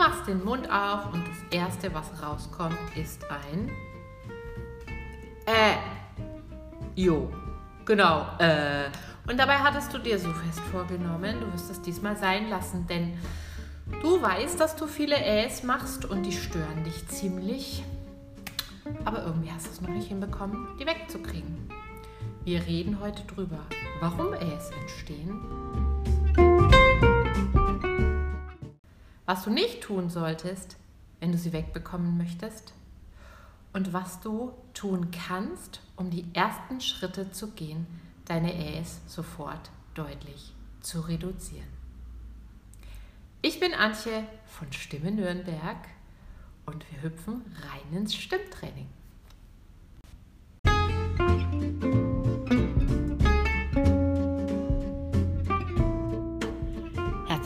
machst den Mund auf und das Erste, was rauskommt, ist ein Äh. Jo, genau. Äh. Und dabei hattest du dir so fest vorgenommen, du wirst es diesmal sein lassen, denn du weißt, dass du viele Äs machst und die stören dich ziemlich. Aber irgendwie hast du es noch nicht hinbekommen, die wegzukriegen. Wir reden heute drüber, warum Äs entstehen, was du nicht tun solltest, wenn du sie wegbekommen möchtest und was du tun kannst, um die ersten Schritte zu gehen, deine Äs sofort deutlich zu reduzieren. Ich bin Antje von Stimme Nürnberg und wir hüpfen rein ins Stimmtraining.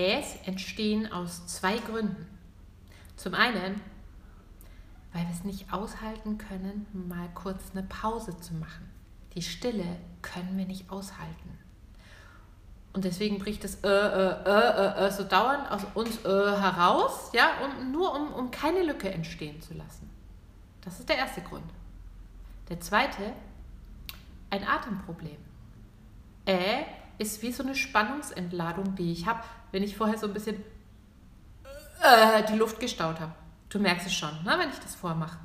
Äs entstehen aus zwei Gründen. Zum einen, weil wir es nicht aushalten können, mal kurz eine Pause zu machen. Die Stille können wir nicht aushalten. Und deswegen bricht es äh, äh, äh, so dauernd aus uns heraus, ja, um, nur um, um keine Lücke entstehen zu lassen. Das ist der erste Grund. Der zweite, ein Atemproblem. Äh ist wie so eine Spannungsentladung, die ich habe, wenn ich vorher so ein bisschen äh, die Luft gestaut habe. Du merkst es schon, ne, wenn ich das vormache.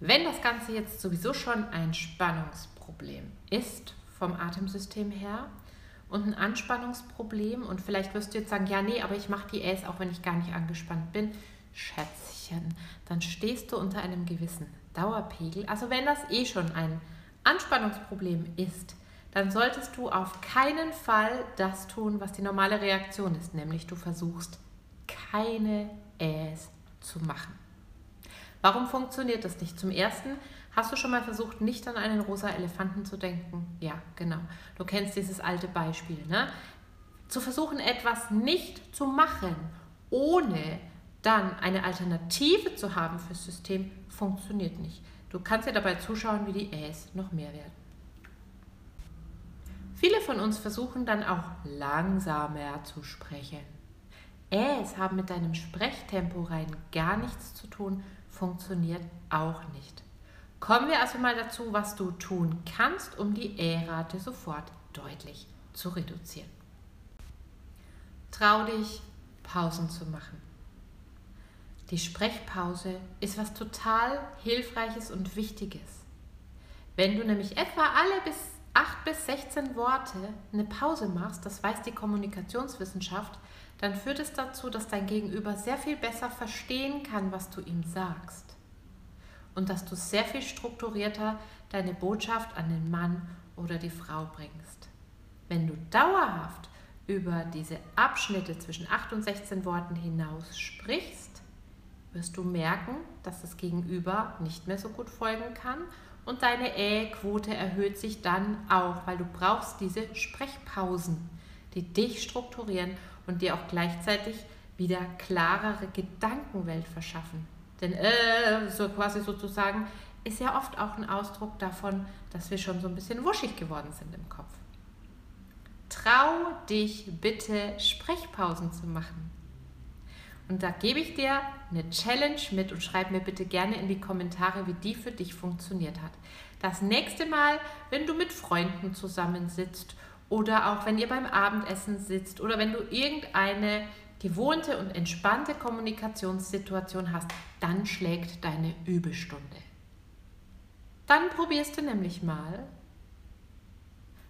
Wenn das Ganze jetzt sowieso schon ein Spannungsproblem ist vom Atemsystem her und ein Anspannungsproblem und vielleicht wirst du jetzt sagen, ja, nee, aber ich mache die Äs auch, wenn ich gar nicht angespannt bin. Schätzchen, dann stehst du unter einem gewissen Dauerpegel. Also wenn das eh schon ein Anspannungsproblem ist, dann solltest du auf keinen Fall das tun, was die normale Reaktion ist, nämlich du versuchst keine Äs zu machen. Warum funktioniert das nicht? Zum Ersten, hast du schon mal versucht, nicht an einen rosa Elefanten zu denken? Ja, genau. Du kennst dieses alte Beispiel. Ne? Zu versuchen, etwas nicht zu machen, ohne dann eine Alternative zu haben fürs System, funktioniert nicht. Du kannst dir dabei zuschauen, wie die Äs noch mehr werden. Viele von uns versuchen dann auch langsamer zu sprechen. Äs haben mit deinem Sprechtempo rein gar nichts zu tun, funktioniert auch nicht. Kommen wir also mal dazu, was du tun kannst, um die Ä-Rate sofort deutlich zu reduzieren. Trau dich, Pausen zu machen. Die Sprechpause ist was total Hilfreiches und Wichtiges. Wenn du nämlich etwa alle bis 8 bis 16 Worte eine Pause machst, das weiß die Kommunikationswissenschaft, dann führt es dazu, dass dein Gegenüber sehr viel besser verstehen kann, was du ihm sagst. Und dass du sehr viel strukturierter deine Botschaft an den Mann oder die Frau bringst. Wenn du dauerhaft über diese Abschnitte zwischen 8 und 16 Worten hinaus sprichst, wirst du merken, dass das Gegenüber nicht mehr so gut folgen kann und deine Ä-Quote erhöht sich dann auch, weil du brauchst diese Sprechpausen, die dich strukturieren und dir auch gleichzeitig wieder klarere Gedankenwelt verschaffen. Denn äh, so quasi sozusagen ist ja oft auch ein Ausdruck davon, dass wir schon so ein bisschen wuschig geworden sind im Kopf. Trau dich bitte, Sprechpausen zu machen. Und da gebe ich dir eine Challenge mit und schreib mir bitte gerne in die Kommentare, wie die für dich funktioniert hat. Das nächste Mal, wenn du mit Freunden zusammensitzt oder auch wenn ihr beim Abendessen sitzt oder wenn du irgendeine gewohnte und entspannte Kommunikationssituation hast, dann schlägt deine Übestunde. Dann probierst du nämlich mal,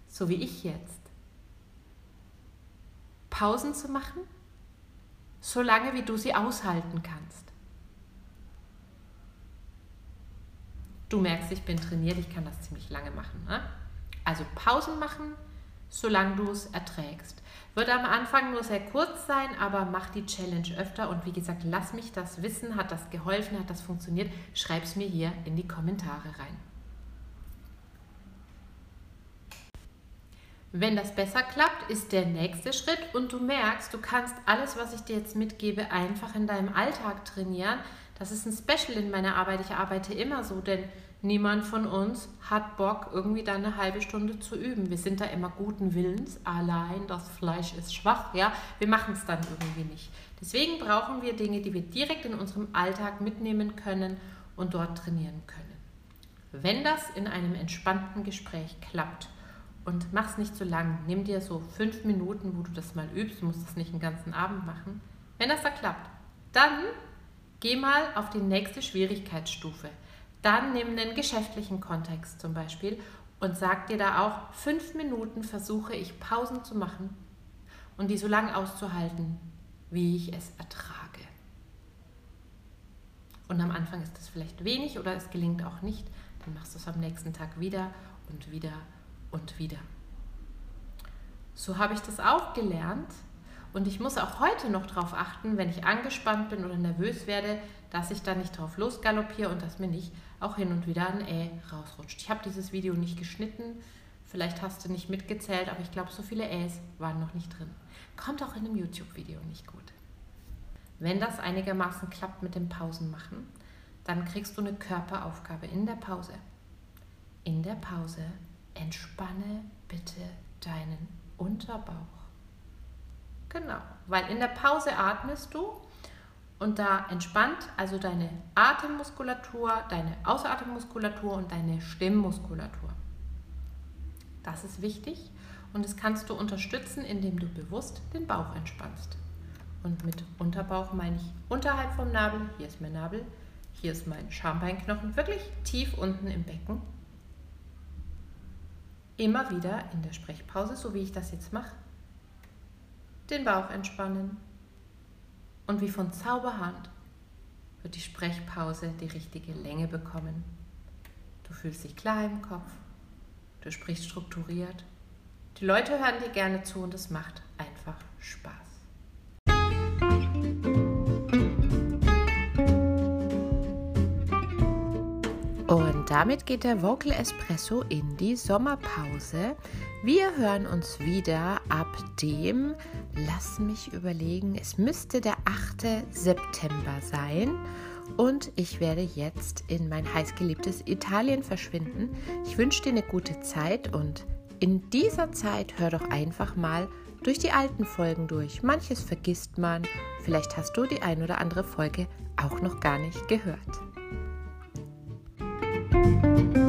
so wie ich jetzt, Pausen zu machen solange wie du sie aushalten kannst. Du merkst, ich bin trainiert, ich kann das ziemlich lange machen. Ne? Also Pausen machen, solange du es erträgst. Wird am Anfang nur sehr kurz sein, aber mach die Challenge öfter und wie gesagt, lass mich das wissen, hat das geholfen, hat das funktioniert, schreib es mir hier in die Kommentare rein. Wenn das besser klappt, ist der nächste Schritt und du merkst, du kannst alles, was ich dir jetzt mitgebe, einfach in deinem Alltag trainieren. Das ist ein Special in meiner Arbeit. Ich arbeite immer so, denn niemand von uns hat Bock, irgendwie dann eine halbe Stunde zu üben. Wir sind da immer guten Willens, allein das Fleisch ist schwach, ja. Wir machen es dann irgendwie nicht. Deswegen brauchen wir Dinge, die wir direkt in unserem Alltag mitnehmen können und dort trainieren können. Wenn das in einem entspannten Gespräch klappt, und mach es nicht zu lang. Nimm dir so fünf Minuten, wo du das mal übst. Du musst das nicht den ganzen Abend machen. Wenn das da klappt, dann geh mal auf die nächste Schwierigkeitsstufe. Dann nimm einen geschäftlichen Kontext zum Beispiel und sag dir da auch, fünf Minuten versuche ich Pausen zu machen und die so lange auszuhalten, wie ich es ertrage. Und am Anfang ist das vielleicht wenig oder es gelingt auch nicht. Dann machst du es am nächsten Tag wieder und wieder und wieder. So habe ich das auch gelernt und ich muss auch heute noch darauf achten, wenn ich angespannt bin oder nervös werde, dass ich da nicht drauf losgaloppiere und dass mir nicht auch hin und wieder ein Ä rausrutscht. Ich habe dieses Video nicht geschnitten, vielleicht hast du nicht mitgezählt, aber ich glaube, so viele Äs waren noch nicht drin. Kommt auch in einem YouTube-Video nicht gut. Wenn das einigermaßen klappt mit dem Pausenmachen, dann kriegst du eine Körperaufgabe in der Pause. In der Pause entspanne bitte deinen Unterbauch. Genau, weil in der Pause atmest du und da entspannt also deine Atemmuskulatur, deine Außeratemmuskulatur und deine Stimmmuskulatur. Das ist wichtig und das kannst du unterstützen, indem du bewusst den Bauch entspannst. Und mit Unterbauch meine ich unterhalb vom Nabel, hier ist mein Nabel, hier ist mein Schambeinknochen, wirklich tief unten im Becken immer wieder in der Sprechpause, so wie ich das jetzt mache, den Bauch entspannen. Und wie von Zauberhand wird die Sprechpause die richtige Länge bekommen. Du fühlst dich klar im Kopf, du sprichst strukturiert. Die Leute hören dir gerne zu und es macht einfach Spaß. Damit geht der Vocal Espresso in die Sommerpause. Wir hören uns wieder ab dem, lass mich überlegen, es müsste der 8. September sein. Und ich werde jetzt in mein heißgeliebtes Italien verschwinden. Ich wünsche dir eine gute Zeit und in dieser Zeit hör doch einfach mal durch die alten Folgen durch. Manches vergisst man. Vielleicht hast du die ein oder andere Folge auch noch gar nicht gehört. Música